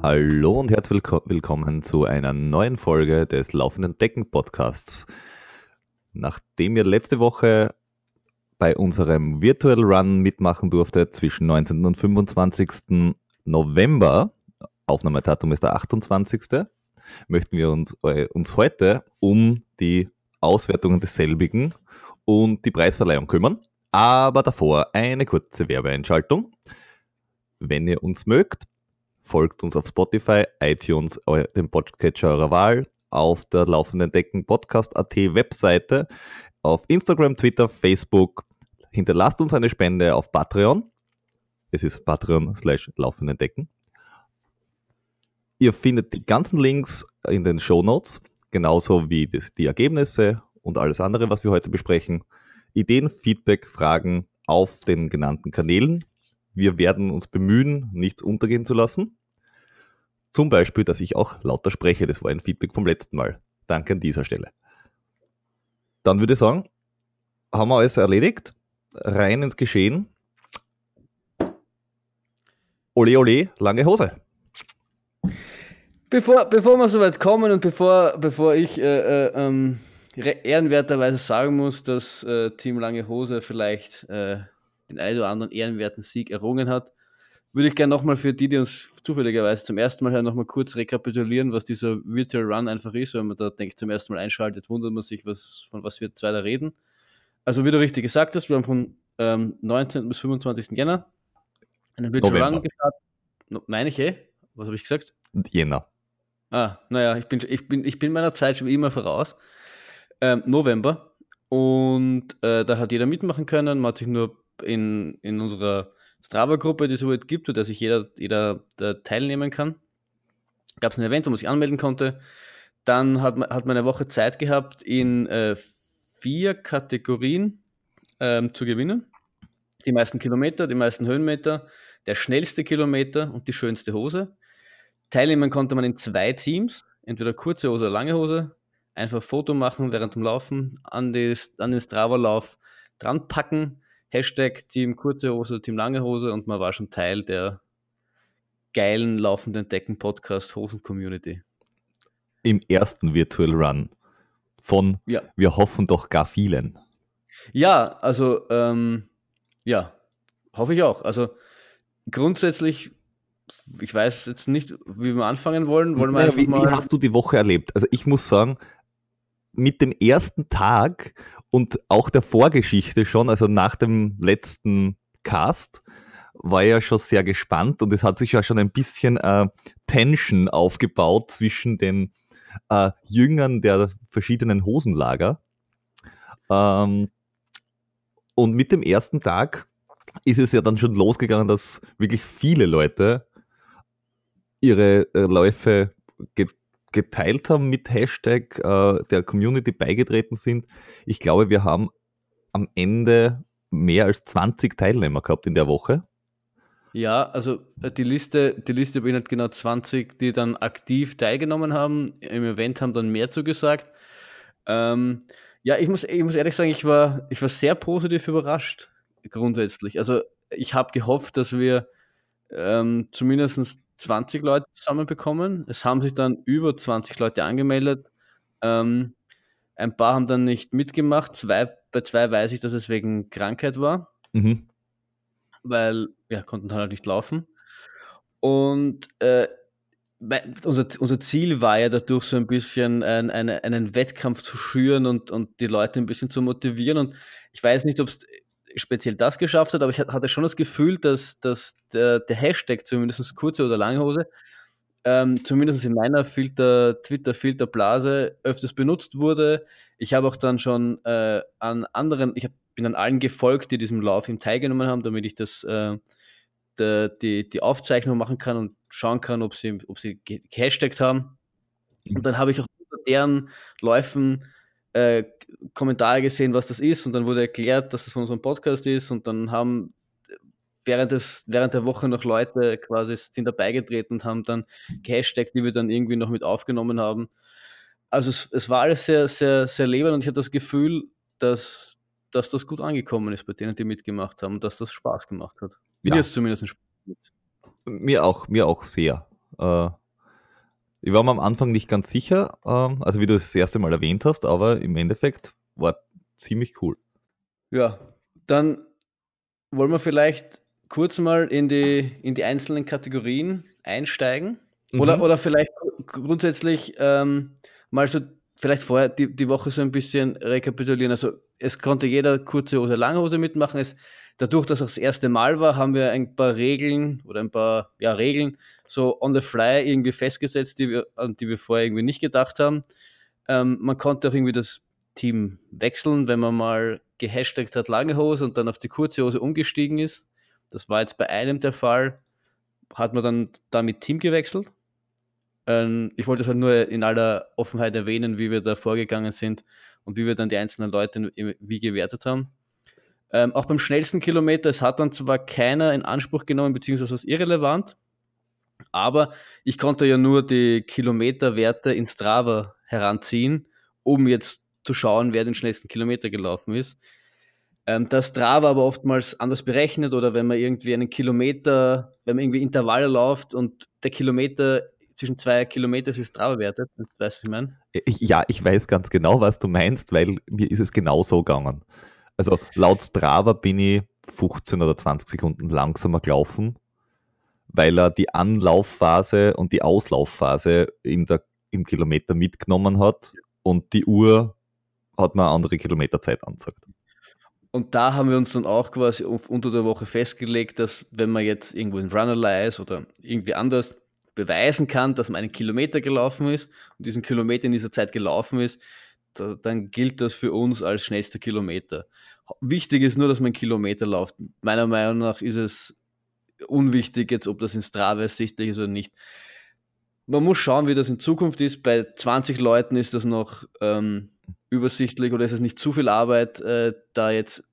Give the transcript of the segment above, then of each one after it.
Hallo und herzlich willkommen zu einer neuen Folge des Laufenden Decken Podcasts. Nachdem ihr letzte Woche bei unserem Virtual Run mitmachen durftet zwischen 19. und 25. November, Aufnahmedatum ist der 28., möchten wir uns, äh, uns heute um die Auswertungen desselbigen und die Preisverleihung kümmern. Aber davor eine kurze Werbeeinschaltung. Wenn ihr uns mögt, folgt uns auf Spotify, iTunes, dem Podcatcher eurer Wahl, auf der laufenden Decken Podcast.at Webseite, auf Instagram, Twitter, Facebook. Hinterlasst uns eine Spende auf Patreon. Es ist Patreon slash laufenden Decken. Ihr findet die ganzen Links in den Show Notes, genauso wie die Ergebnisse und alles andere, was wir heute besprechen. Ideen, Feedback, Fragen auf den genannten Kanälen. Wir werden uns bemühen, nichts untergehen zu lassen. Zum Beispiel, dass ich auch lauter spreche. Das war ein Feedback vom letzten Mal. Danke an dieser Stelle. Dann würde ich sagen, haben wir alles erledigt. Rein ins Geschehen. Ole, ole, lange Hose. Bevor, bevor wir soweit kommen und bevor, bevor ich äh, äh, ähm, ehrenwerterweise sagen muss, dass äh, Team Lange Hose vielleicht äh, den einen oder anderen ehrenwerten Sieg errungen hat, würde ich gerne nochmal für die, die uns zufälligerweise zum ersten Mal hören, nochmal kurz rekapitulieren, was dieser Virtual Run einfach ist. Wenn man da, denke ich, zum ersten Mal einschaltet, wundert man sich, was, von was wir zwei da reden. Also, wie du richtig gesagt hast, wir haben von ähm, 19. bis 25. Jänner einen Virtual November. Run gestartet. Meine ich eh? Was habe ich gesagt? Jänner. Ah, naja, ich bin, ich, bin, ich bin meiner Zeit schon immer voraus. Ähm, November. Und äh, da hat jeder mitmachen können. Man hat sich nur in, in unserer Strava-Gruppe, die es überhaupt gibt, wo der sich jeder, jeder teilnehmen kann. Gab es ein Event, wo man sich anmelden konnte. Dann hat man, hat man eine Woche Zeit gehabt, in äh, vier Kategorien ähm, zu gewinnen. Die meisten Kilometer, die meisten Höhenmeter, der schnellste Kilometer und die schönste Hose. Teilnehmen konnte man in zwei Teams, entweder kurze Hose oder lange Hose. Einfach Foto machen während dem Laufen, an, die, an den Strava-Lauf dran packen Hashtag Team kurze Hose, Team lange Hose und man war schon Teil der geilen laufenden Decken-Podcast Hosen-Community. Im ersten Virtual Run von ja. wir hoffen doch gar vielen. Ja, also ähm, ja, hoffe ich auch. Also grundsätzlich, ich weiß jetzt nicht, wie wir anfangen wollen. wollen wir naja, wie, wie hast du die Woche erlebt? Also ich muss sagen, mit dem ersten Tag und auch der Vorgeschichte schon, also nach dem letzten Cast, war ja schon sehr gespannt und es hat sich ja schon ein bisschen äh, Tension aufgebaut zwischen den äh, Jüngern der verschiedenen Hosenlager. Ähm, und mit dem ersten Tag ist es ja dann schon losgegangen, dass wirklich viele Leute ihre äh, Läufe geteilt haben mit Hashtag, äh, der Community beigetreten sind. Ich glaube, wir haben am Ende mehr als 20 Teilnehmer gehabt in der Woche. Ja, also äh, die Liste, die Liste beinhaltet genau 20, die dann aktiv teilgenommen haben. Im Event haben dann mehr zugesagt. Ähm, ja, ich muss, ich muss ehrlich sagen, ich war, ich war sehr positiv überrascht, grundsätzlich. Also ich habe gehofft, dass wir ähm, zumindest 20 Leute zusammenbekommen. Es haben sich dann über 20 Leute angemeldet. Ähm, ein paar haben dann nicht mitgemacht. Zwei, bei zwei weiß ich, dass es wegen Krankheit war. Mhm. Weil, ja, konnten halt nicht laufen. Und äh, unser, unser Ziel war ja dadurch so ein bisschen ein, eine, einen Wettkampf zu schüren und, und die Leute ein bisschen zu motivieren. Und ich weiß nicht, ob es speziell das geschafft hat, aber ich hatte schon das Gefühl, dass, dass der, der Hashtag, zumindest kurze oder lange Hose, ähm, zumindest in meiner Filter, Twitter-Filterblase öfters benutzt wurde. Ich habe auch dann schon äh, an anderen, ich hab, bin an allen gefolgt, die diesem Lauf im teilgenommen haben, damit ich das, äh, de, die, die Aufzeichnung machen kann und schauen kann, ob sie, ob sie gehashtagt haben. Und dann habe ich auch deren Läufen äh, Kommentare gesehen, was das ist, und dann wurde erklärt, dass das von unserem Podcast ist, und dann haben während, des, während der Woche noch Leute quasi sind dabei getreten und haben dann gehashtagt, die wir dann irgendwie noch mit aufgenommen haben. Also es, es war alles sehr, sehr, sehr lebend und ich hatte das Gefühl, dass, dass das gut angekommen ist bei denen, die mitgemacht haben dass das Spaß gemacht hat. Mir ja. jetzt zumindest Spaß. Mir auch, mir auch sehr. Äh, ich war mir am Anfang nicht ganz sicher, ähm, also wie du es das erste Mal erwähnt hast, aber im Endeffekt war ziemlich cool. Ja, dann wollen wir vielleicht kurz mal in die, in die einzelnen Kategorien einsteigen. Mhm. Oder, oder vielleicht grundsätzlich ähm, mal so, vielleicht vorher die, die Woche so ein bisschen rekapitulieren. Also es konnte jeder kurze Hose, lange Hose mitmachen. Es, dadurch, dass es das erste Mal war, haben wir ein paar Regeln oder ein paar ja, Regeln so on the fly irgendwie festgesetzt, die wir, an die wir vorher irgendwie nicht gedacht haben. Ähm, man konnte auch irgendwie das Team wechseln, wenn man mal gehashtagt hat lange Hose und dann auf die kurze Hose umgestiegen ist. Das war jetzt bei einem der Fall. Hat man dann damit Team gewechselt. Ähm, ich wollte es halt nur in aller Offenheit erwähnen, wie wir da vorgegangen sind und wie wir dann die einzelnen Leute wie gewertet haben. Ähm, auch beim schnellsten Kilometer, es hat dann zwar keiner in Anspruch genommen, beziehungsweise was irrelevant, aber ich konnte ja nur die Kilometerwerte in Strava heranziehen, um jetzt zu schauen, wer den schnellsten Kilometer gelaufen ist. Ähm, das Strava aber oftmals anders berechnet oder wenn man irgendwie einen Kilometer, wenn man irgendwie Intervalle läuft und der Kilometer zwischen zwei Kilometern ist Strava wertet, weißt du, was ich meine? Ja, ich weiß ganz genau, was du meinst, weil mir ist es genau so gegangen. Also laut Strava bin ich 15 oder 20 Sekunden langsamer gelaufen, weil er die Anlaufphase und die Auslaufphase in der, im Kilometer mitgenommen hat und die Uhr hat mir eine andere Kilometerzeit angezeigt. Und da haben wir uns dann auch quasi unter der Woche festgelegt, dass wenn man jetzt irgendwo in Runnerly ist oder irgendwie anders beweisen kann, dass man einen Kilometer gelaufen ist und diesen Kilometer in dieser Zeit gelaufen ist, dann gilt das für uns als schnellster Kilometer. Wichtig ist nur, dass man Kilometer läuft. Meiner Meinung nach ist es unwichtig jetzt, ob das in Strava sichtlich ist oder nicht. Man muss schauen, wie das in Zukunft ist. Bei 20 Leuten ist das noch ähm, übersichtlich oder ist es nicht zu viel Arbeit, äh, da jetzt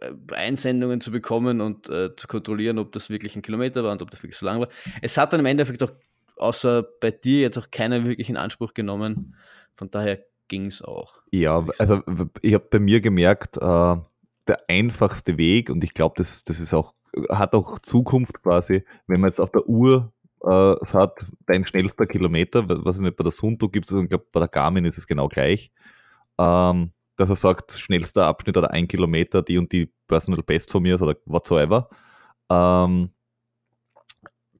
äh, Einsendungen zu bekommen und äh, zu kontrollieren, ob das wirklich ein Kilometer war und ob das wirklich so lang war. Es hat dann im Endeffekt auch, außer bei dir, jetzt auch keiner wirklich in Anspruch genommen. Von daher ging es auch. Ja, also ich habe bei mir gemerkt, äh, der einfachste Weg, und ich glaube, das, das ist auch, hat auch Zukunft quasi, wenn man jetzt auf der Uhr äh, hat, dein schnellster Kilometer, was nicht bei der Sunto gibt es, ich glaube, bei der Garmin ist es genau gleich, ähm, dass er sagt, schnellster Abschnitt oder ein Kilometer, die und die Personal Best von mir ist oder whatsoever, ähm,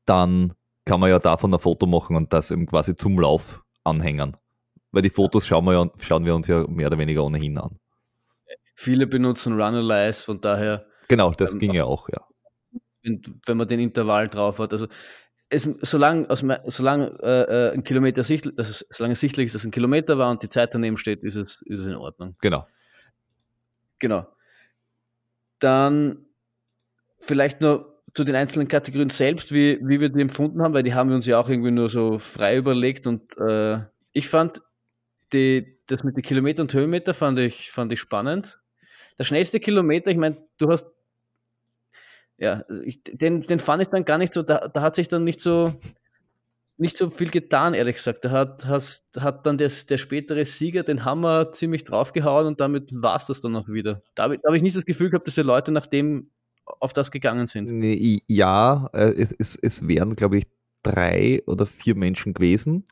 dann kann man ja davon ein Foto machen und das eben quasi zum Lauf anhängen. Weil die Fotos schauen wir, ja, schauen wir uns ja mehr oder weniger ohnehin an. Viele benutzen Runalyze, von daher. Genau, das ähm, ging ja auch, ja. Wenn, wenn man den Intervall drauf hat. Also es, solange, solange äh, äh, ein Kilometer sichtlich, also solange sichtlich ist, dass ein Kilometer war und die Zeit daneben steht, ist es, ist es in Ordnung. Genau. Genau. Dann vielleicht nur zu den einzelnen Kategorien selbst, wie, wie wir die empfunden haben, weil die haben wir uns ja auch irgendwie nur so frei überlegt und äh, ich fand die, das mit den Kilometer und Höhenmeter fand ich, fand ich spannend. Der schnellste Kilometer, ich meine, du hast ja, ich, den, den fand ich dann gar nicht so, da, da hat sich dann nicht so, nicht so viel getan, ehrlich gesagt. Da hat, has, hat dann das, der spätere Sieger den Hammer ziemlich draufgehauen und damit war es das dann auch wieder. Da habe hab ich nicht das Gefühl gehabt, dass die Leute nach dem auf das gegangen sind. Ja, äh, es, es, es wären, glaube ich, drei oder vier Menschen gewesen.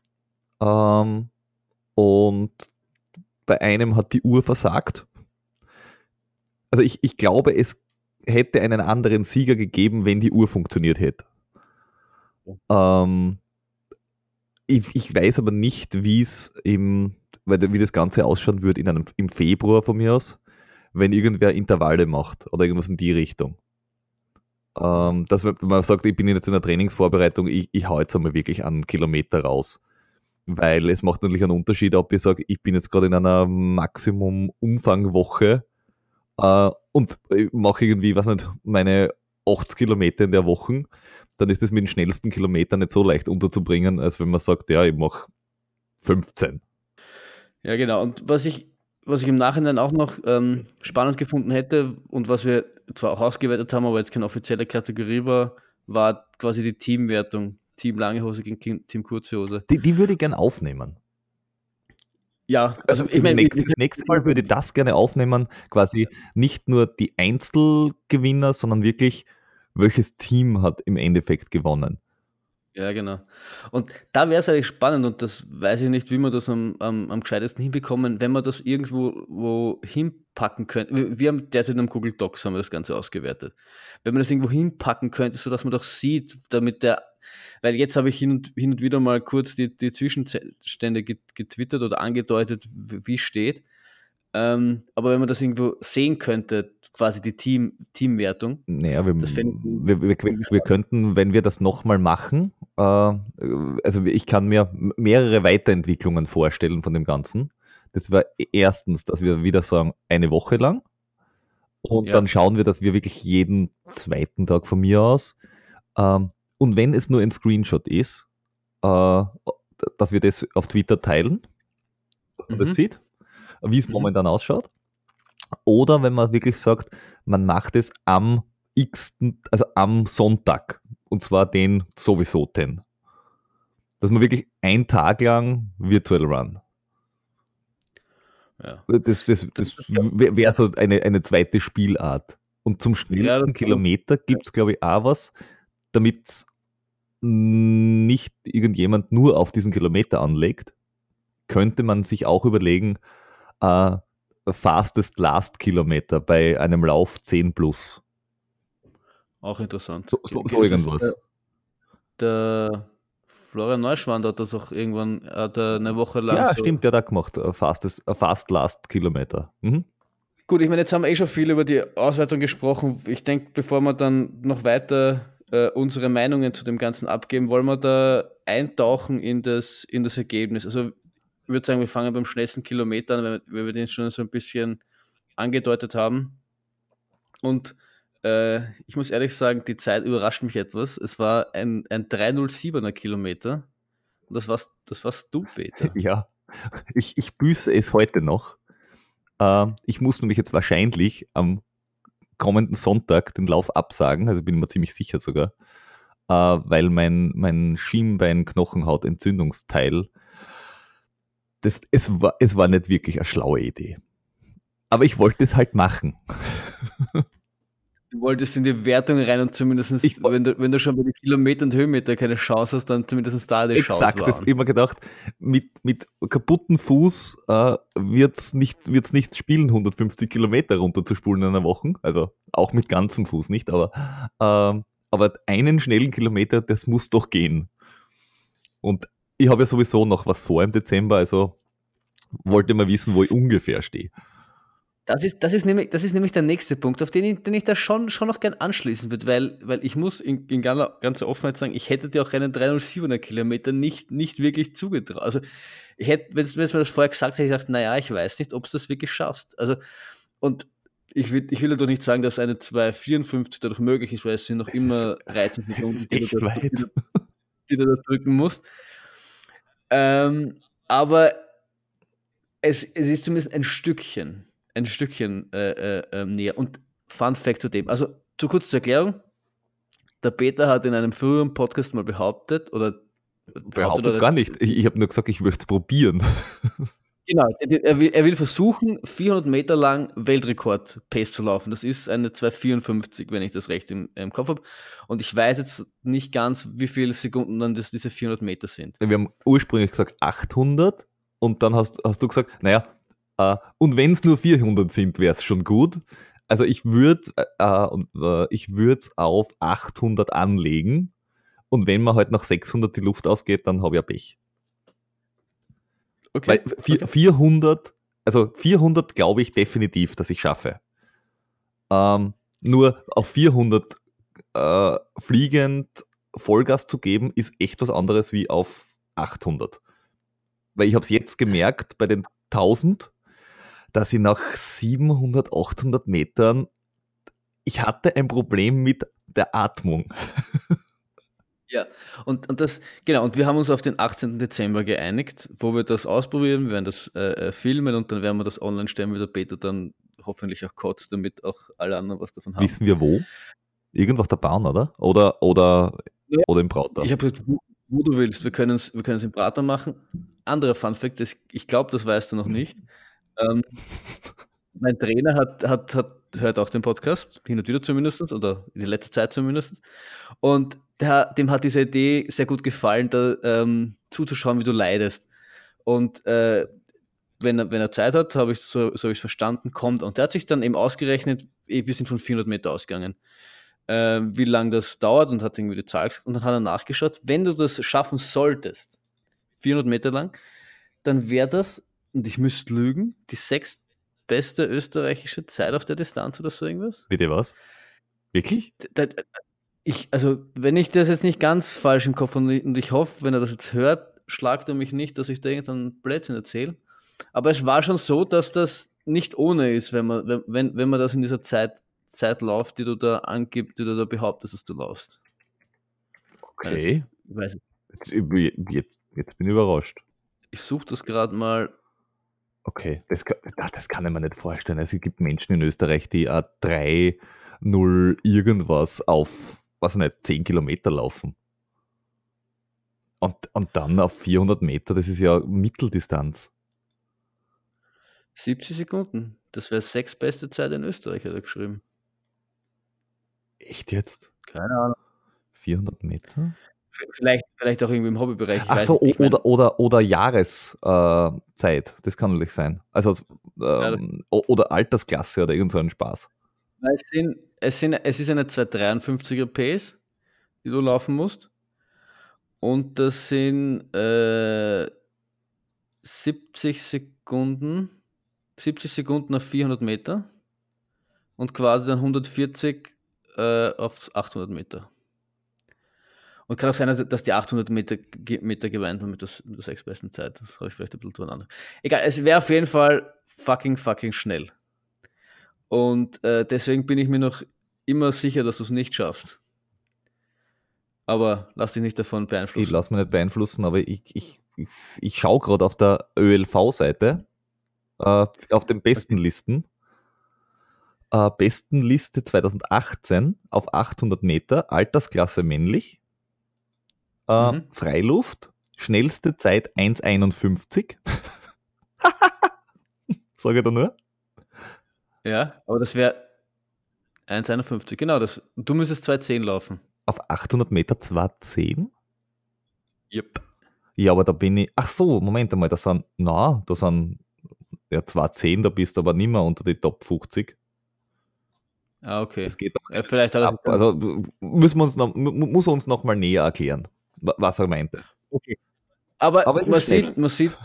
Ähm, und bei einem hat die Uhr versagt. Also ich, ich glaube, es hätte einen anderen Sieger gegeben, wenn die Uhr funktioniert hätte. Ähm, ich, ich, weiß aber nicht, wie es im, wie das Ganze ausschauen wird in einem, im Februar von mir aus, wenn irgendwer Intervalle macht oder irgendwas in die Richtung. Ähm, dass man, man sagt, ich bin jetzt in der Trainingsvorbereitung, ich, ich hau jetzt einmal wirklich einen Kilometer raus. Weil es macht natürlich einen Unterschied, ob ich sage, ich bin jetzt gerade in einer Maximum-Umfangwoche äh, und mache irgendwie, was nicht, meine 80 Kilometer in der Woche, dann ist es mit den schnellsten Kilometern nicht so leicht unterzubringen, als wenn man sagt, ja, ich mache 15. Ja, genau. Und was ich, was ich im Nachhinein auch noch ähm, spannend gefunden hätte und was wir zwar auch ausgewertet haben, aber jetzt keine offizielle Kategorie war, war quasi die Teamwertung. Team Lange Hose gegen Team Kurze Hose. Die, die würde ich gerne aufnehmen. Ja, also, also ich meine, das nächste Mal würde ich das gerne aufnehmen, quasi nicht nur die Einzelgewinner, sondern wirklich, welches Team hat im Endeffekt gewonnen. Ja, genau. Und da wäre es eigentlich spannend, und das weiß ich nicht, wie wir das am, am, am gescheitesten hinbekommen, wenn man das irgendwo wo hinpacken könnte. Wir, haben derzeit am Google Docs haben wir das Ganze ausgewertet. Wenn man das irgendwo hinpacken könnte, sodass man doch sieht, damit der, weil jetzt habe ich hin und, hin und wieder mal kurz die, die Zwischenstände getwittert oder angedeutet, wie steht. Ähm, aber wenn man das irgendwo sehen könnte, quasi die Team, Teamwertung. Naja, wir, wir, wir, wir, könnten, wenn wir das nochmal machen, äh, also ich kann mir mehrere Weiterentwicklungen vorstellen von dem Ganzen. Das war erstens, dass wir wieder sagen, eine Woche lang. Und ja. dann schauen wir, dass wir wirklich jeden zweiten Tag von mir aus, ähm, und wenn es nur ein Screenshot ist, äh, dass wir das auf Twitter teilen, dass man mhm. das sieht wie es mhm. momentan ausschaut. Oder wenn man wirklich sagt, man macht es am x, also am Sonntag. Und zwar den sowieso den. Dass man wirklich ein Tag lang virtuell run. Ja. Das, das, das wäre so eine, eine zweite Spielart. Und zum schnellsten ja, Kilometer gibt es, glaube ich, auch was, damit nicht irgendjemand nur auf diesen Kilometer anlegt, könnte man sich auch überlegen, äh, Fastest Last Kilometer bei einem Lauf 10 plus. Auch interessant. So, so, so irgendwas. Der, der Florian Neuschwander hat das auch irgendwann hat eine Woche lang. Ja, so stimmt, der hat auch gemacht. Fastest, Fast Last Kilometer. Mhm. Gut, ich meine, jetzt haben wir eh schon viel über die Auswertung gesprochen. Ich denke, bevor wir dann noch weiter äh, unsere Meinungen zu dem Ganzen abgeben, wollen wir da eintauchen in das, in das Ergebnis. Also ich würde sagen, wir fangen beim schnellsten Kilometer an, weil wir den schon so ein bisschen angedeutet haben. Und äh, ich muss ehrlich sagen, die Zeit überrascht mich etwas. Es war ein, ein 307er Kilometer. Und das warst, das warst du, Peter. Ja, ich, ich büße es heute noch. Äh, ich muss nämlich jetzt wahrscheinlich am kommenden Sonntag den Lauf absagen, also bin ich mir ziemlich sicher sogar, äh, weil mein, mein Schienbein-Knochenhaut-Entzündungsteil es, war, es war nicht wirklich eine schlaue Idee. Aber ich wollte es halt machen. Du wolltest in die Wertung rein und zumindest, ich, wenn, du, wenn du schon bei den Kilometern und Höhenmeter keine Chance hast, dann zumindest da die Chance Exakt, das immer gedacht, mit, mit kaputten Fuß äh, wird es nicht, wird's nicht spielen, 150 Kilometer runterzuspulen in einer Woche. Also auch mit ganzem Fuß nicht, aber, äh, aber einen schnellen Kilometer, das muss doch gehen. Und ich habe ja sowieso noch was vor im Dezember, also wollte mal wissen, wo ich ungefähr stehe. Das ist, das, ist nämlich, das ist nämlich der nächste Punkt, auf den ich, den ich da schon, schon noch gern anschließen würde, weil, weil ich muss in, in ganzer Offenheit sagen, ich hätte dir auch einen 307er Kilometer nicht, nicht wirklich zugetraut. Also, ich hätte, wenn du mir das vorher gesagt hätte ich gesagt, naja, ich weiß nicht, ob du das wirklich schaffst. Also, und ich will, ich will ja doch nicht sagen, dass eine 254 dadurch möglich ist, weil es sind noch immer 13 Sekunden, die, du da, die, die du da drücken musst. Ähm, aber es, es ist zumindest ein Stückchen, ein Stückchen äh, äh, ähm, näher. Und Fun Fact zu dem. Also, zu kurz zur Erklärung. Der Peter hat in einem früheren Podcast mal behauptet, oder behauptet, behauptet oder gar nicht. Ich, ich habe nur gesagt, ich möchte es probieren. Genau, er will, er will, versuchen, 400 Meter lang Weltrekord-Pace zu laufen. Das ist eine 254, wenn ich das recht im, im Kopf habe. Und ich weiß jetzt nicht ganz, wie viele Sekunden dann das, diese 400 Meter sind. Wir haben ursprünglich gesagt 800 und dann hast, hast du gesagt, naja, äh, und wenn es nur 400 sind, wäre es schon gut. Also ich würde äh, äh, ich auf 800 anlegen und wenn man halt nach 600 die Luft ausgeht, dann habe ich ja Pech. Okay. Weil vier, 400, also 400 glaube ich definitiv, dass ich schaffe. Ähm, nur auf 400 äh, fliegend Vollgas zu geben, ist echt was anderes wie auf 800. Weil ich habe es jetzt gemerkt bei den 1000, dass ich nach 700, 800 Metern, ich hatte ein Problem mit der Atmung. Ja, und, und das, genau, und wir haben uns auf den 18. Dezember geeinigt, wo wir das ausprobieren, wir werden das äh, äh, filmen und dann werden wir das online stellen, wie der Peter dann hoffentlich auch kotzt, damit auch alle anderen was davon haben. Wissen wir wo? Irgendwo auf der Bahn, oder? Oder, oder, ja, oder im Prater? Ich habe gesagt, wo, wo, du willst, wir können es wir im Prater machen. Anderer Fun Fact, das, ich glaube, das weißt du noch nicht. Ähm, mein Trainer hat, hat, hat, hört auch den Podcast, hin und wieder zumindest, oder in der letzten Zeit zumindest. Und der, dem hat diese Idee sehr gut gefallen, da ähm, zuzuschauen, wie du leidest. Und äh, wenn, er, wenn er Zeit hat, habe ich so, so ich verstanden, kommt. Und der hat sich dann eben ausgerechnet, eh, wir sind von 400 Meter ausgegangen, äh, wie lange das dauert und hat irgendwie die Zahl gesagt. Und dann hat er nachgeschaut, wenn du das schaffen solltest, 400 Meter lang, dann wäre das, und ich müsste lügen, die sechstbeste österreichische Zeit auf der Distanz oder so irgendwas. Bitte was? Wirklich? Da, da, ich, also, wenn ich das jetzt nicht ganz falsch im Kopf habe und ich hoffe, wenn er das jetzt hört, schlagt er mich nicht, dass ich da irgendeinen Blödsinn erzähle. Aber es war schon so, dass das nicht ohne ist, wenn man, wenn, wenn man das in dieser Zeit, Zeit läuft, die du da angibst, die du da behauptest, dass du laufst. Okay. Also, jetzt, jetzt, jetzt, bin ich überrascht. Ich suche das gerade mal. Okay, das kann, das kann ich mir nicht vorstellen. Also, es gibt Menschen in Österreich, die a 3, 0 irgendwas auf, was nicht, 10 Kilometer laufen. Und, und dann auf 400 Meter, das ist ja Mitteldistanz. 70 Sekunden. Das wäre sechs beste Zeit in Österreich, hat er geschrieben. Echt jetzt? Keine Ahnung. 400 Meter? Vielleicht, vielleicht auch irgendwie im Hobbybereich. Ach so, nicht, oder, oder, oder Jahreszeit. Das kann natürlich sein. Also, ähm, ja, oder Altersklasse oder irgend so ein Spaß. Es, sind, es, sind, es ist eine 253er Pace, die du laufen musst. Und das sind äh, 70 Sekunden 70 Sekunden auf 400 Meter und quasi dann 140 äh, auf 800 Meter. Und kann auch sein, dass die 800 Meter, Meter geweint haben mit der, mit der sechsbesten Zeit. Das habe ich vielleicht ein bisschen durcheinander. Egal, es wäre auf jeden Fall fucking, fucking schnell. Und äh, deswegen bin ich mir noch immer sicher, dass du es nicht schaffst. Aber lass dich nicht davon beeinflussen. Ich lasse mich nicht beeinflussen, aber ich, ich, ich, ich schaue gerade auf der ÖLV-Seite äh, auf den besten Listen. Äh, besten Liste 2018 auf 800 Meter, Altersklasse männlich. Äh, mhm. Freiluft, schnellste Zeit 1,51. Sage ich da nur? Ja, aber das wäre 1,51, genau. Das, du müsstest 2,10 laufen. Auf 800 Meter 2,10? Yep. Ja, aber da bin ich. Ach so, Moment einmal, da sind, na, da sind ja, zwar 10, da bist du aber nicht mehr unter die Top 50. Ah, okay. Das geht ja, vielleicht hat er also müssen wir uns noch, muss er uns noch mal näher erklären, was er meinte. Okay. Aber, aber man, sieht, man sieht,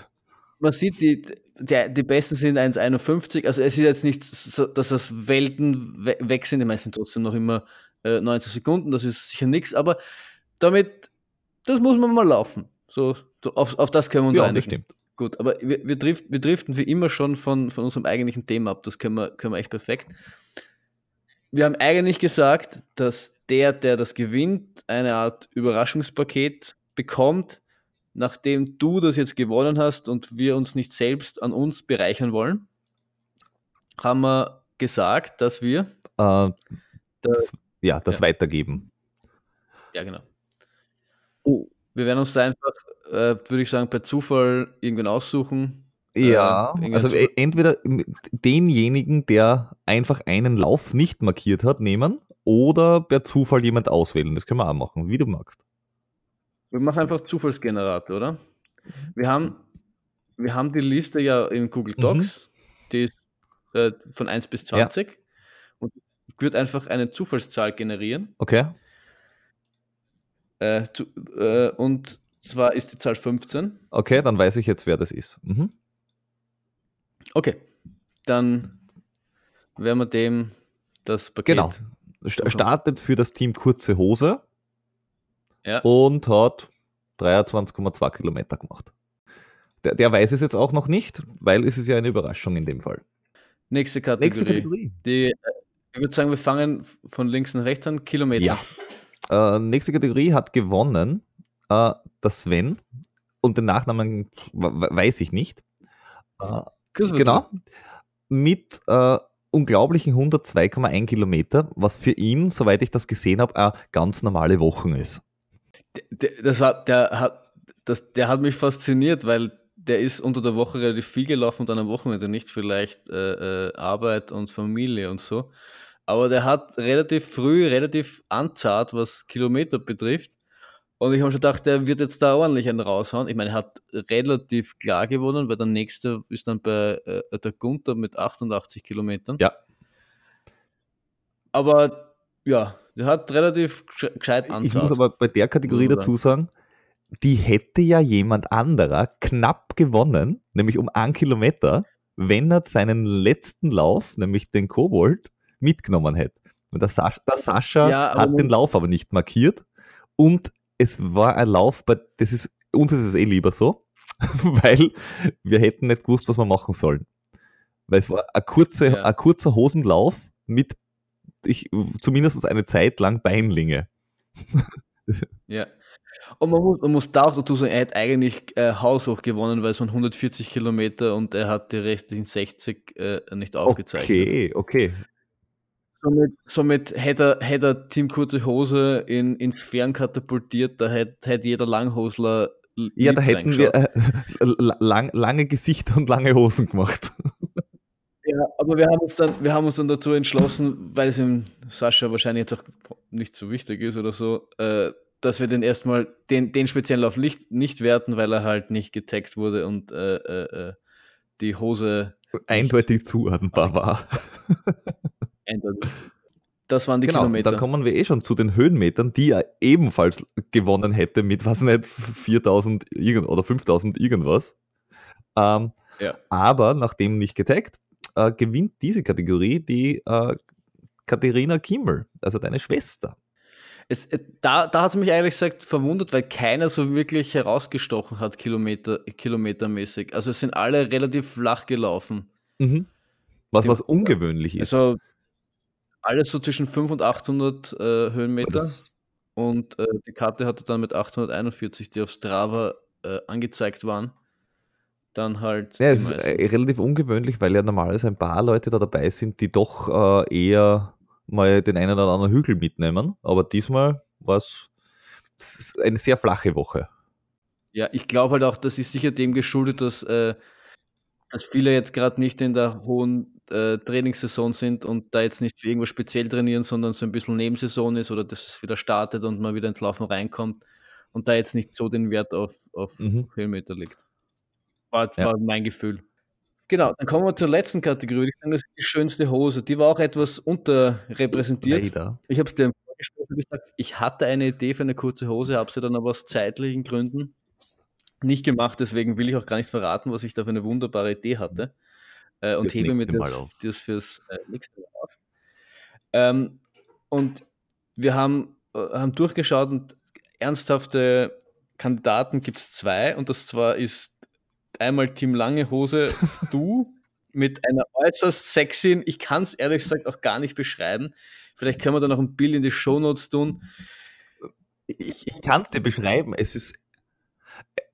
man sieht, die, die, die Besten sind 1,51. Also es ist jetzt nicht so, dass das Welten weg sind. Die meisten trotzdem noch immer äh, 90 Sekunden. Das ist sicher nichts. Aber damit, das muss man mal laufen. So, auf, auf das können wir uns ja, einigen. Das stimmt. Gut, aber wir, wir, drift, wir driften wie immer schon von, von unserem eigentlichen Thema ab. Das können wir, können wir echt perfekt. Wir haben eigentlich gesagt, dass der, der das gewinnt, eine Art Überraschungspaket bekommt, nachdem du das jetzt gewonnen hast und wir uns nicht selbst an uns bereichern wollen, haben wir gesagt, dass wir äh, das, ja, das ja. weitergeben. Ja, genau. Oh, wir werden uns da einfach, äh, würde ich sagen, per Zufall irgendwann aussuchen. Ja, äh, also Zufall. entweder denjenigen, der einfach einen Lauf nicht markiert hat, nehmen oder per Zufall jemand auswählen. Das können wir auch machen, wie du magst. Wir machen einfach Zufallsgenerator, oder? Wir haben, wir haben die Liste ja in Google mhm. Docs, mhm. die ist äh, von 1 bis 20 ja. und wird einfach eine Zufallszahl generieren. Okay. Äh, zu, äh, und zwar ist die Zahl 15. Okay, dann weiß ich jetzt, wer das ist. Mhm. Okay, dann werden wir dem das Paket. Genau. Startet für das Team Kurze Hose ja. und hat 23,2 Kilometer gemacht. Der, der, weiß es jetzt auch noch nicht, weil es ist ja eine Überraschung in dem Fall. Nächste Kategorie. Nächste Kategorie. Die, äh, ich würde sagen, wir fangen von links nach rechts an. Kilometer. Ja. Äh, nächste Kategorie hat gewonnen äh, der Sven und den Nachnamen weiß ich nicht. Äh, genau. Mit äh, unglaublichen 102,1 Kilometer, was für ihn, soweit ich das gesehen habe, eine ganz normale Wochen ist. Das war, der, hat, das, der hat mich fasziniert, weil der ist unter der Woche relativ viel gelaufen und dann am Wochenende nicht vielleicht äh, äh, Arbeit und Familie und so. Aber der hat relativ früh, relativ anzart, was Kilometer betrifft. Und ich habe schon gedacht, der wird jetzt da ordentlich einen raushauen. Ich meine, er hat relativ klar gewonnen, weil der nächste ist dann bei äh, der Gunther mit 88 Kilometern. Ja. Aber ja, der hat relativ gescheit anzahlt. Ich muss aber bei der Kategorie dazu sagen, die hätte ja jemand anderer knapp gewonnen, nämlich um einen Kilometer, wenn er seinen letzten Lauf, nämlich den Kobold, mitgenommen hätte. Und der Sascha, der Sascha ja, hat den Lauf aber nicht markiert und es war ein Lauf, das ist, uns ist es eh lieber so, weil wir hätten nicht gewusst, was wir machen sollen. Weil es war ein, kurze, ja. ein kurzer Hosenlauf mit ich, zumindest eine Zeit lang Beinlinge. ja. Und man muss, man muss da auch dazu sagen, er hat eigentlich äh, haushoch gewonnen, weil es waren 140 Kilometer und er hat die restlichen 60 äh, nicht aufgezeichnet. Okay, okay. Somit, somit hätte, er, hätte er Team Kurze Hose in, ins Fern katapultiert, da hätte, hätte jeder Langhosler. Ja, da hätten wir äh, lang, lange Gesichter und lange Hosen gemacht. Ja, aber wir haben uns dann, wir haben uns dann dazu entschlossen, weil es ihm Sascha wahrscheinlich jetzt auch nicht so wichtig ist oder so, äh, dass wir den erstmal, den, den speziellen Lauf nicht, nicht werten, weil er halt nicht getaggt wurde und äh, äh, äh die Hose eindeutig zuordnenbar war. Eindeutig. Das waren die genau, Kilometer. Dann kommen wir eh schon zu den Höhenmetern, die er ebenfalls gewonnen hätte mit, was nicht, 4000 oder 5000 irgendwas. Ähm, ja. Aber nachdem nicht getaggt, äh, gewinnt diese Kategorie die äh, Katharina Kimmel, also deine Schwester. Es, äh, da da hat es mich eigentlich gesagt verwundert, weil keiner so wirklich herausgestochen hat, Kilometer, kilometermäßig. Also es sind alle relativ flach gelaufen. Mhm. Was, was ungewöhnlich ist. Also alles so zwischen 500 und 800 äh, Höhenmeter. Und äh, die Karte hatte dann mit 841, die auf Strava äh, angezeigt waren, dann halt. Ja, es ist äh, relativ ungewöhnlich, weil ja normalerweise ein paar Leute da dabei sind, die doch äh, eher mal den einen oder anderen Hügel mitnehmen. Aber diesmal war es eine sehr flache Woche. Ja, ich glaube halt auch, das ist sicher dem geschuldet, dass, äh, dass viele jetzt gerade nicht in der hohen äh, Trainingssaison sind und da jetzt nicht für irgendwas speziell trainieren, sondern so ein bisschen Nebensaison ist oder dass es wieder startet und man wieder ins Laufen reinkommt und da jetzt nicht so den Wert auf, auf mhm. Höhenmeter liegt. War, ja. war mein Gefühl. Genau, dann kommen wir zur letzten Kategorie. Ich sage, das ist die schönste Hose. Die war auch etwas unterrepräsentiert. Leider. Ich habe es dir im Vorgespräch gesagt, ich hatte eine Idee für eine kurze Hose, habe sie dann aber aus zeitlichen Gründen nicht gemacht. Deswegen will ich auch gar nicht verraten, was ich da für eine wunderbare Idee hatte. Äh, und hebe mir das, das fürs äh, nächste Mal auf. Ähm, und wir haben, äh, haben durchgeschaut und ernsthafte Kandidaten gibt es zwei. Und das zwar ist einmal Team Lange Hose, du, mit einer äußerst sexy, ich kann es ehrlich gesagt auch gar nicht beschreiben. Vielleicht können wir da noch ein Bild in die Shownotes tun. Ich, ich kann es dir beschreiben. Es ist,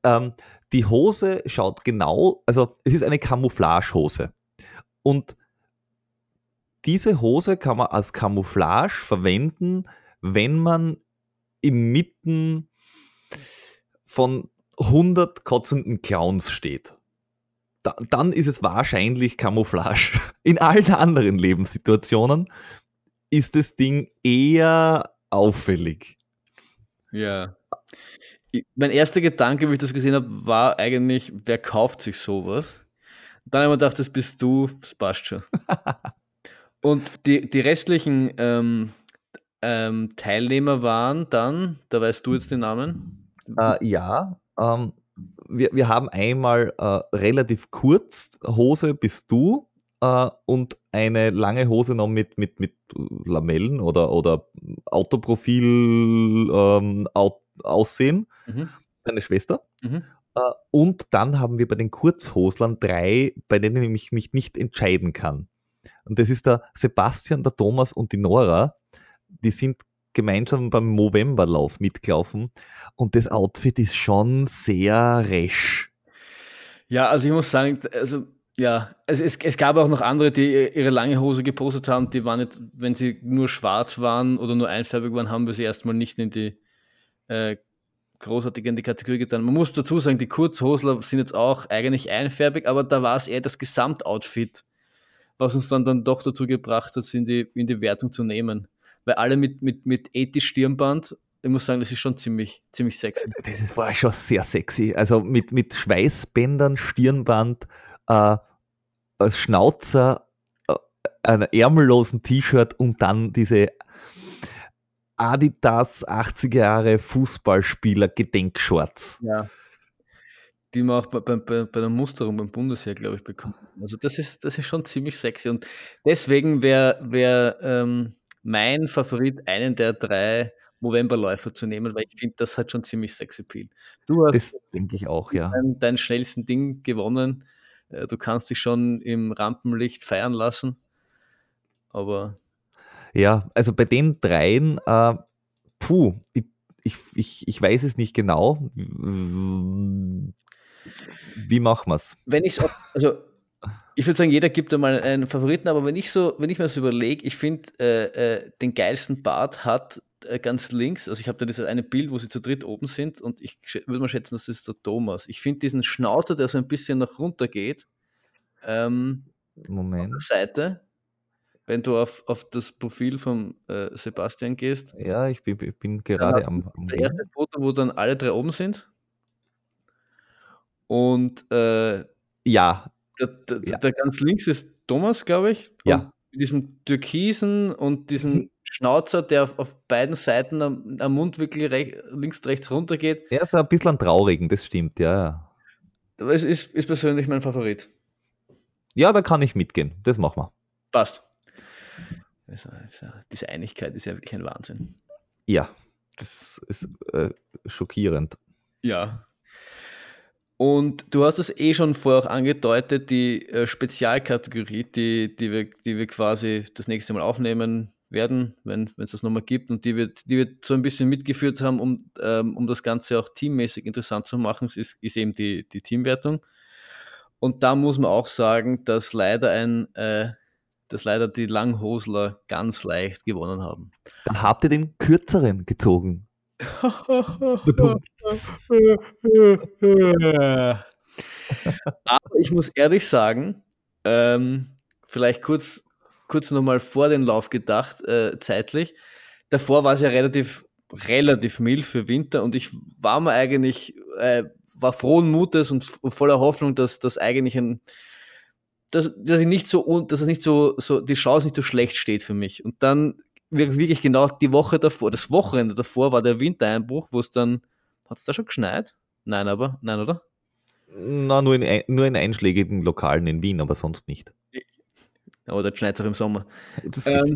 ähm, die Hose schaut genau, also es ist eine Camouflage-Hose. Und diese Hose kann man als Camouflage verwenden, wenn man inmitten von 100 kotzenden Clowns steht. Da, dann ist es wahrscheinlich Camouflage. In allen anderen Lebenssituationen ist das Ding eher auffällig. Ja. Mein erster Gedanke, wie ich das gesehen habe, war eigentlich, wer kauft sich sowas? Dann habe ich mir gedacht, das bist du, das passt schon. Und die, die restlichen ähm, ähm, Teilnehmer waren dann, da weißt du jetzt den Namen? Äh, ja, ähm, wir, wir haben einmal äh, relativ kurz Hose bist du äh, und eine lange Hose noch mit, mit, mit Lamellen oder, oder Autoprofil ähm, Aussehen. Mhm. Deine Schwester. Mhm. Äh, und dann haben wir bei den Kurzhoslern drei, bei denen ich mich, mich nicht entscheiden kann. Und das ist der Sebastian, der Thomas und die Nora. Die sind gemeinsam beim Movemberlauf mitgelaufen und das Outfit ist schon sehr resch. Ja, also ich muss sagen, also ja, es, es, es gab auch noch andere, die ihre lange Hose gepostet haben, die waren nicht, wenn sie nur schwarz waren oder nur einfärbig waren, haben wir sie erstmal nicht in die äh, großartig in die Kategorie getan. Man muss dazu sagen, die Kurzhosler sind jetzt auch eigentlich einfärbig, aber da war es eher das Gesamtoutfit, was uns dann, dann doch dazu gebracht hat, in die, in die Wertung zu nehmen. Weil alle mit, mit, mit ethisch Stirnband, ich muss sagen, das ist schon ziemlich, ziemlich sexy. Das war schon sehr sexy. Also mit, mit Schweißbändern, Stirnband, äh, Schnauzer, äh, einem ärmellosen T-Shirt und dann diese Adidas 80er Jahre Fußballspieler Gedenkshorts. Ja. Die man auch bei, bei, bei der Musterung beim Bundesheer, glaube ich, bekommen. Also das ist, das ist schon ziemlich sexy. Und deswegen wäre wär, ähm, mein Favorit, einen der drei Movemberläufer zu nehmen, weil ich finde, das hat schon ziemlich sexy Appeal. Du hast, das denke ich auch, ja. Dein, dein schnellsten Ding gewonnen. Äh, du kannst dich schon im Rampenlicht feiern lassen. Aber ja, also bei den dreien, äh, puh, ich, ich, ich, ich weiß es nicht genau. Wie machen wir es? Wenn ich es also ich würde sagen, jeder gibt einmal einen Favoriten, aber wenn ich so, wenn ich mir das überlege, ich finde, äh, äh, den geilsten Bart hat äh, ganz links, also ich habe da dieses eine Bild, wo sie zu dritt oben sind und ich würde mal schätzen, das ist der Thomas. Ich finde diesen Schnauzer, der so ein bisschen nach runter geht, ähm, Moment. Auf der Seite, wenn du auf, auf das Profil von äh, Sebastian gehst. Ja, ich bin, bin gerade am, am. Das erste Foto, wo dann alle drei oben sind. Und äh, ja. Der, der, ja. der, ganz links ist Thomas, glaube ich. Ja. Mit diesem Türkisen und diesem mhm. Schnauzer, der auf, auf, beiden Seiten am, am Mund wirklich recht, links und rechts runter geht. Er ist ein bisschen traurigen, das stimmt, ja. Es ist, ist persönlich mein Favorit. Ja, da kann ich mitgehen. Das machen wir. Passt. Also, diese Einigkeit ist ja wirklich ein Wahnsinn. Ja, das ist äh, schockierend. Ja. Und du hast es eh schon vorher auch angedeutet, die äh, Spezialkategorie, die, die, wir, die wir quasi das nächste Mal aufnehmen werden, wenn es das nochmal gibt und die wir, die wir so ein bisschen mitgeführt haben, um, ähm, um das Ganze auch teammäßig interessant zu machen, ist, ist eben die, die Teamwertung. Und da muss man auch sagen, dass leider ein äh, dass leider die Langhosler ganz leicht gewonnen haben. Dann habt ihr den kürzeren gezogen. Aber ich muss ehrlich sagen, ähm, vielleicht kurz, kurz nochmal vor den Lauf gedacht, äh, zeitlich. Davor war es ja relativ, relativ mild für Winter und ich war mir eigentlich, äh, war frohen Mutes und voller Hoffnung, dass das eigentlich ein dass, dass ich nicht so, dass es nicht so, so, die Chance nicht so schlecht steht für mich. Und dann wirklich genau die Woche davor, das Wochenende davor war der Wintereinbruch, wo es dann, hat es da schon geschneit? Nein, aber, nein, oder? Na, nur in, nur in einschlägigen Lokalen in Wien, aber sonst nicht. Aber da schneit es auch im Sommer. Ähm,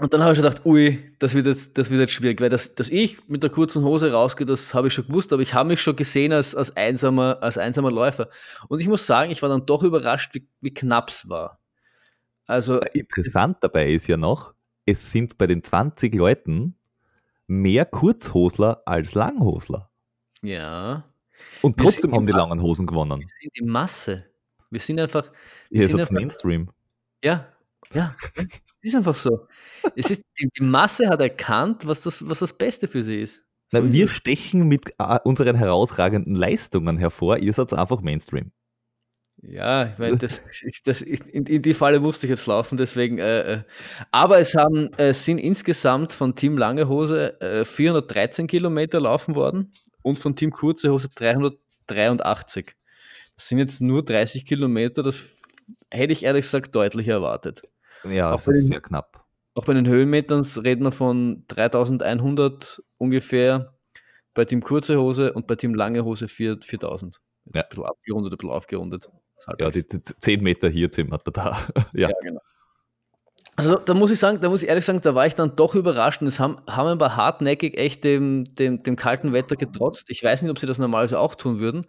und dann habe ich schon gedacht, ui, das wird jetzt, das wird jetzt schwierig, weil das, dass ich mit der kurzen Hose rausgehe, das habe ich schon gewusst, aber ich habe mich schon gesehen als, als, einsamer, als einsamer Läufer. Und ich muss sagen, ich war dann doch überrascht, wie, wie knapp es war. Also, Interessant dabei ist ja noch, es sind bei den 20 Leuten mehr Kurzhosler als Langhosler. Ja. Und trotzdem haben die langen Hosen gewonnen. Wir sind die Masse. Wir sind einfach. Wir ja, sind einfach, Mainstream. Ja, ja, ist einfach so. Es ist, die, Masse hat erkannt, was das, was das Beste für sie ist. So Na, wir ist stechen mit äh, unseren herausragenden Leistungen hervor, ihr seid einfach Mainstream. Ja, ich meine, das, das, in, in, die Falle musste ich jetzt laufen, deswegen. Äh, äh, aber es haben, äh, sind insgesamt von Team Lange Hose äh, 413 Kilometer laufen worden und von Team Kurze Hose 383. Das sind jetzt nur 30 Kilometer, das hätte ich ehrlich gesagt deutlich erwartet. Ja, das ist den, sehr knapp. Auch bei den Höhenmetern reden wir von 3100 ungefähr bei Team Kurze Hose und bei Team Lange Hose 4, 4000. Ja. Ein bisschen abgerundet, ein bisschen aufgerundet. Ja, die, die 10 Meter hier, 10 Meter da. ja. ja, genau. Also da muss ich sagen, da muss ich ehrlich sagen, da war ich dann doch überrascht und es haben, haben ein paar hartnäckig echt dem, dem, dem kalten Wetter getrotzt. Ich weiß nicht, ob sie das normalerweise auch tun würden,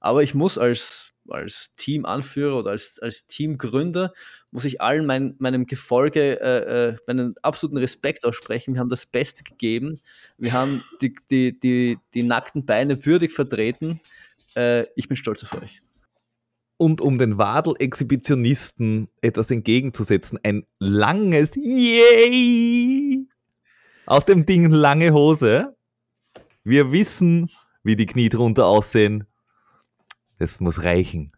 aber ich muss als, als Teamanführer oder als, als Teamgründer muss ich allen mein, meinem Gefolge äh, äh, meinen absoluten Respekt aussprechen. Wir haben das Beste gegeben. Wir haben die, die, die, die nackten Beine würdig vertreten. Äh, ich bin stolz auf euch. Und um den Wadel-Exhibitionisten etwas entgegenzusetzen, ein langes Yay! Aus dem Ding lange Hose. Wir wissen, wie die Knie drunter aussehen. Das muss reichen.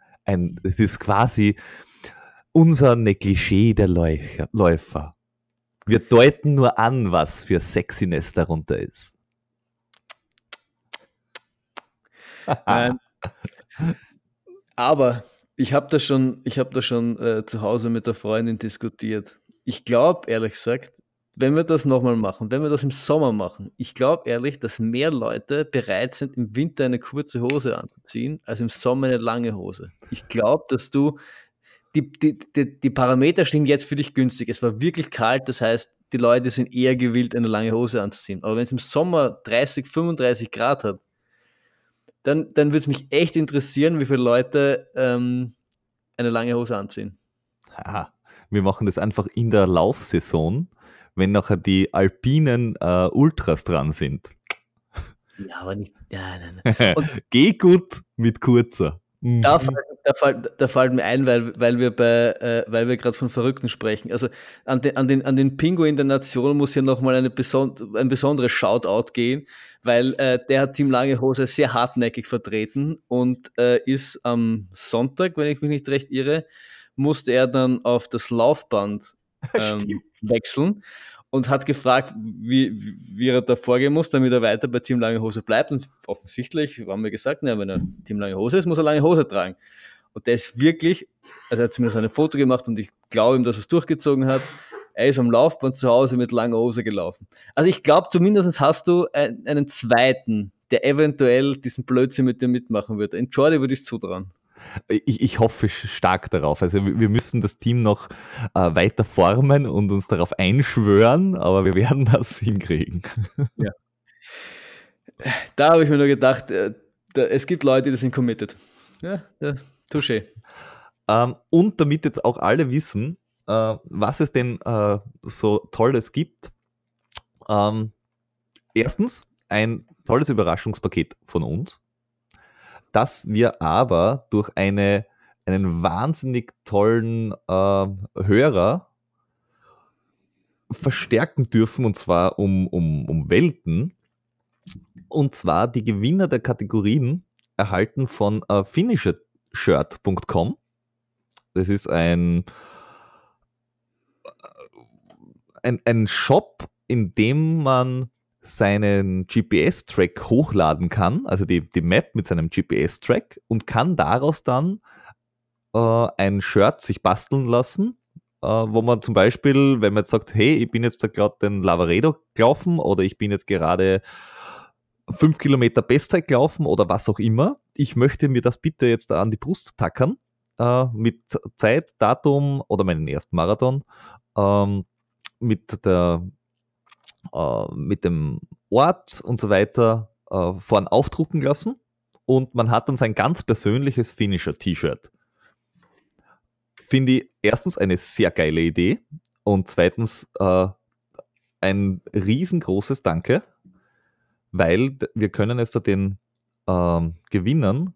Es ist quasi, unser Negligé der Läufer. Wir deuten nur an, was für Sexiness darunter ist. aber ich habe das schon, ich hab das schon äh, zu Hause mit der Freundin diskutiert. Ich glaube, ehrlich gesagt, wenn wir das nochmal machen, wenn wir das im Sommer machen, ich glaube ehrlich, dass mehr Leute bereit sind, im Winter eine kurze Hose anzuziehen, als im Sommer eine lange Hose. Ich glaube, dass du, die, die, die, die Parameter stehen jetzt für dich günstig. Es war wirklich kalt, das heißt, die Leute sind eher gewillt, eine lange Hose anzuziehen. Aber wenn es im Sommer 30, 35 Grad hat, dann, dann würde es mich echt interessieren, wie viele Leute ähm, eine lange Hose anziehen. Aha. Wir machen das einfach in der Laufsaison, wenn nachher die alpinen äh, Ultras dran sind. Ja, aber nicht. Ja, nein, nein. Geh gut mit kurzer. Mhm. Da, da, fällt, da fällt mir ein, weil, weil wir bei, äh, weil wir gerade von Verrückten sprechen. Also an den, an den, an den Pinguin der Nation muss hier nochmal eine beson ein besonderes Shoutout gehen, weil äh, der hat Team Lange Hose sehr hartnäckig vertreten und äh, ist am Sonntag, wenn ich mich nicht recht irre, musste er dann auf das Laufband ähm, wechseln und hat gefragt, wie, wie er da vorgehen muss, damit er weiter bei Team Lange Hose bleibt. Und offensichtlich haben wir gesagt, na, wenn er Team Lange Hose ist, muss er lange Hose tragen. Und der ist wirklich, also er hat zumindest ein Foto gemacht und ich glaube ihm, dass er es durchgezogen hat. Er ist am Laufband zu Hause mit langer Hose gelaufen. Also ich glaube, zumindest hast du einen zweiten, der eventuell diesen Blödsinn mit dir mitmachen wird. In Jordi würde ich es zutrauen. Ich, ich, hoffe stark darauf. Also wir müssen das Team noch äh, weiter formen und uns darauf einschwören, aber wir werden das hinkriegen. Ja. Da habe ich mir nur gedacht, äh, da, es gibt Leute, die sind committed. Ja, ja touché. Ähm, und damit jetzt auch alle wissen, äh, was es denn äh, so Tolles gibt. Ähm, erstens ein tolles Überraschungspaket von uns dass wir aber durch eine, einen wahnsinnig tollen äh, Hörer verstärken dürfen, und zwar um, um, um Welten. Und zwar die Gewinner der Kategorien erhalten von äh, finishershirt.com. Das ist ein, ein, ein Shop, in dem man seinen GPS-Track hochladen kann, also die, die Map mit seinem GPS-Track und kann daraus dann äh, ein Shirt sich basteln lassen, äh, wo man zum Beispiel, wenn man jetzt sagt, hey, ich bin jetzt gerade den Lavaredo gelaufen oder ich bin jetzt gerade fünf Kilometer Bestzeit gelaufen oder was auch immer, ich möchte mir das bitte jetzt an die Brust tackern äh, mit Zeit, Datum oder meinen ersten Marathon, ähm, mit der mit dem Ort und so weiter äh, vorn aufdrucken lassen und man hat dann sein ganz persönliches Finisher-T-Shirt. Finde ich erstens eine sehr geile Idee und zweitens äh, ein riesengroßes Danke, weil wir können jetzt den äh, Gewinnern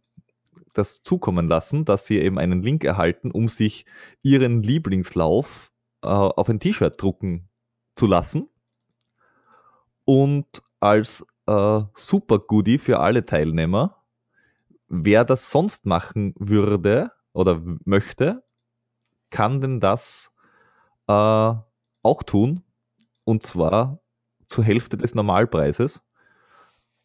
das zukommen lassen, dass sie eben einen Link erhalten, um sich ihren Lieblingslauf äh, auf ein T-Shirt drucken zu lassen und als äh, Super Goodie für alle Teilnehmer, wer das sonst machen würde oder möchte, kann denn das äh, auch tun. Und zwar zur Hälfte des Normalpreises.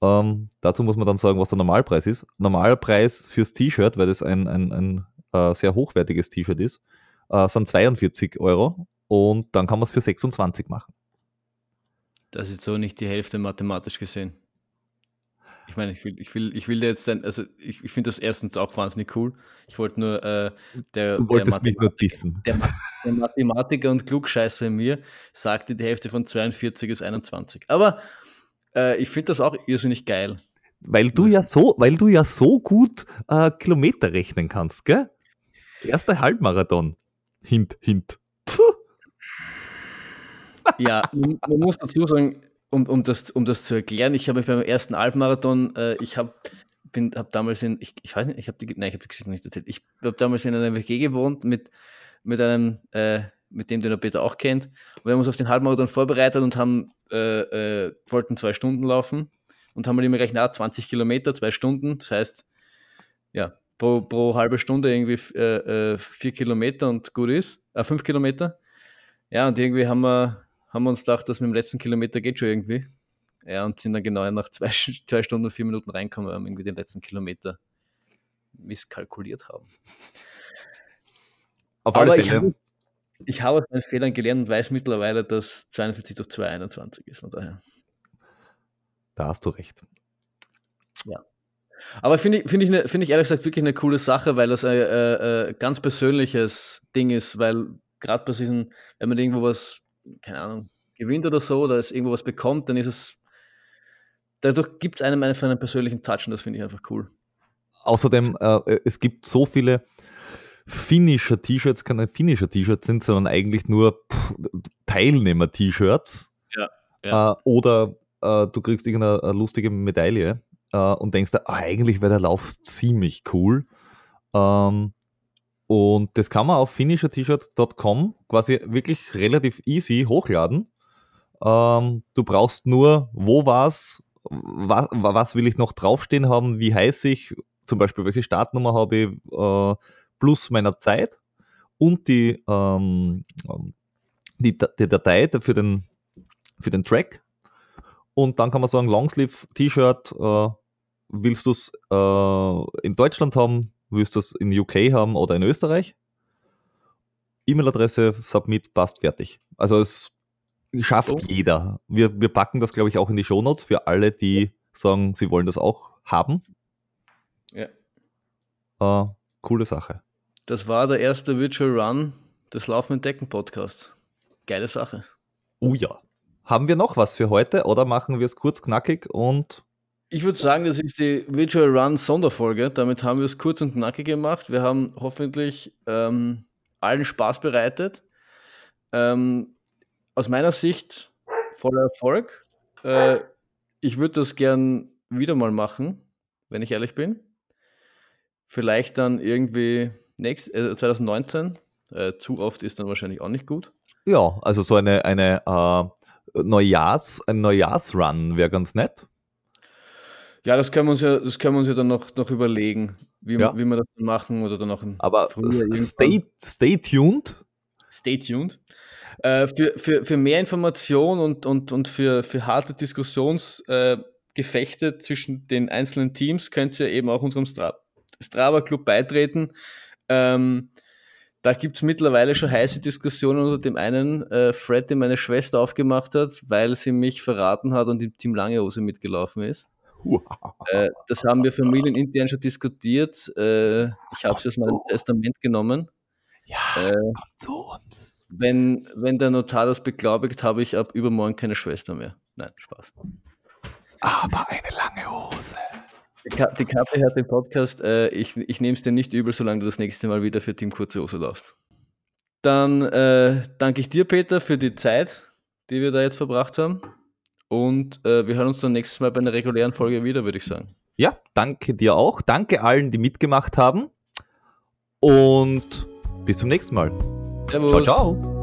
Ähm, dazu muss man dann sagen, was der Normalpreis ist. Normalpreis fürs T-Shirt, weil das ein, ein, ein äh, sehr hochwertiges T-Shirt ist, äh, sind 42 Euro und dann kann man es für 26 machen. Das ist so nicht die Hälfte mathematisch gesehen. Ich meine, ich will, ich will, ich will jetzt dann, also ich, ich finde das erstens auch wahnsinnig cool. Ich wollte nur äh, der, der, dissen. Der, der, Mathematiker und Klugscheißer in mir sagte, die Hälfte von 42 ist 21. Aber äh, ich finde das auch irrsinnig geil. Weil du ja so, weil du ja so gut äh, Kilometer rechnen kannst, gell? Erster Halbmarathon. Hint, hint. Ja, man, man, muss dazu sagen, um, um, das, um das zu erklären, ich habe mich beim ersten Alpmarathon, äh, ich habe bin habe damals in ich, ich weiß nicht, ich habe die nein, ich habe die Geschichte nicht erzählt. Ich habe damals in einer WG gewohnt mit mit einem äh, mit dem den der Peter auch kennt. Und wir haben uns auf den Halbmarathon vorbereitet und haben äh, äh, wollten zwei Stunden laufen und haben halt immer gleich nach 20 Kilometer, zwei Stunden. Das heißt, ja, pro, pro halbe Stunde irgendwie äh, äh, vier Kilometer und gut ist, äh, fünf Kilometer. Ja, und irgendwie haben wir, haben wir uns gedacht, dass mit dem letzten Kilometer geht schon irgendwie. Ja, und sind dann genau nach zwei, zwei Stunden und vier Minuten reinkommen, weil wir irgendwie den letzten Kilometer misskalkuliert haben. Auf alle Aber Fälle. Ich, habe aus meinen Fehlern gelernt und weiß mittlerweile, dass 42 durch 2 21 ist. Von daher. Da hast du recht. Ja. Aber finde ich, find ich, ne, find ich ehrlich gesagt wirklich eine coole Sache, weil das ein äh, äh, ganz persönliches Ding ist, weil gerade bei diesen, wenn man irgendwo was, keine Ahnung, gewinnt oder so, oder es irgendwo was bekommt, dann ist es, dadurch gibt es einem einfach einen persönlichen Touch und das finde ich einfach cool. Außerdem, äh, es gibt so viele finnischer T-Shirts, keine finnischer T-Shirts sind, sondern eigentlich nur Teilnehmer-T-Shirts. Ja, ja. Äh, oder äh, du kriegst irgendeine lustige Medaille äh, und denkst, ah, eigentlich wäre der Lauf ziemlich cool. Ähm, und das kann man auf finishertshirt.com quasi wirklich relativ easy hochladen. Ähm, du brauchst nur, wo war's, was, was will ich noch draufstehen haben, wie heiß ich, zum Beispiel welche Startnummer habe ich, äh, plus meiner Zeit und die, ähm, die, die Datei für den, für den Track. Und dann kann man sagen, Longsleeve T-Shirt, äh, willst du es äh, in Deutschland haben, willst du es in UK haben oder in Österreich? E-Mail-Adresse, Submit, passt, fertig. Also es schafft oh. jeder. Wir, wir packen das, glaube ich, auch in die Shownotes für alle, die sagen, sie wollen das auch haben. Ja. Äh, coole Sache. Das war der erste Virtual Run des Laufenden Decken Podcasts. Geile Sache. Oh ja. Haben wir noch was für heute oder machen wir es kurz knackig und ich würde sagen, das ist die Virtual Run Sonderfolge. Damit haben wir es kurz und knackig gemacht. Wir haben hoffentlich ähm, allen Spaß bereitet. Ähm, aus meiner Sicht voller Erfolg. Äh, ich würde das gern wieder mal machen, wenn ich ehrlich bin. Vielleicht dann irgendwie nächst, äh, 2019. Äh, zu oft ist dann wahrscheinlich auch nicht gut. Ja, also so eine, eine äh, Neujahrs, ein Neujahrsrun wäre ganz nett. Ja, das können wir uns ja, das können wir uns ja dann noch, noch überlegen, wie, ja. wie wir das machen oder dann auch im Aber stay, stay tuned. Stay tuned. Äh, für, für, für mehr Information und, und, und für, für harte Diskussionsgefechte äh, zwischen den einzelnen Teams könnt ihr eben auch unserem Stra Strava Club beitreten. Ähm, da gibt es mittlerweile schon heiße Diskussionen unter dem einen äh, Fred, den meine Schwester aufgemacht hat, weil sie mich verraten hat und im Team Langehose mitgelaufen ist. Äh, das haben wir familienintern schon diskutiert. Äh, ich habe es aus meinem Testament genommen. Ja, äh, komm zu uns. Wenn, wenn der Notar das beglaubigt, habe ich ab übermorgen keine Schwester mehr. Nein, Spaß. Aber eine lange Hose. Die, Ka die Kappe hat den Podcast. Äh, ich ich nehme es dir nicht übel, solange du das nächste Mal wieder für Team Kurze Hose laufst. Dann äh, danke ich dir, Peter, für die Zeit, die wir da jetzt verbracht haben. Und äh, wir hören uns dann nächstes Mal bei einer regulären Folge wieder, würde ich sagen. Ja, danke dir auch. Danke allen, die mitgemacht haben. Und bis zum nächsten Mal. Servus. Ciao, ciao.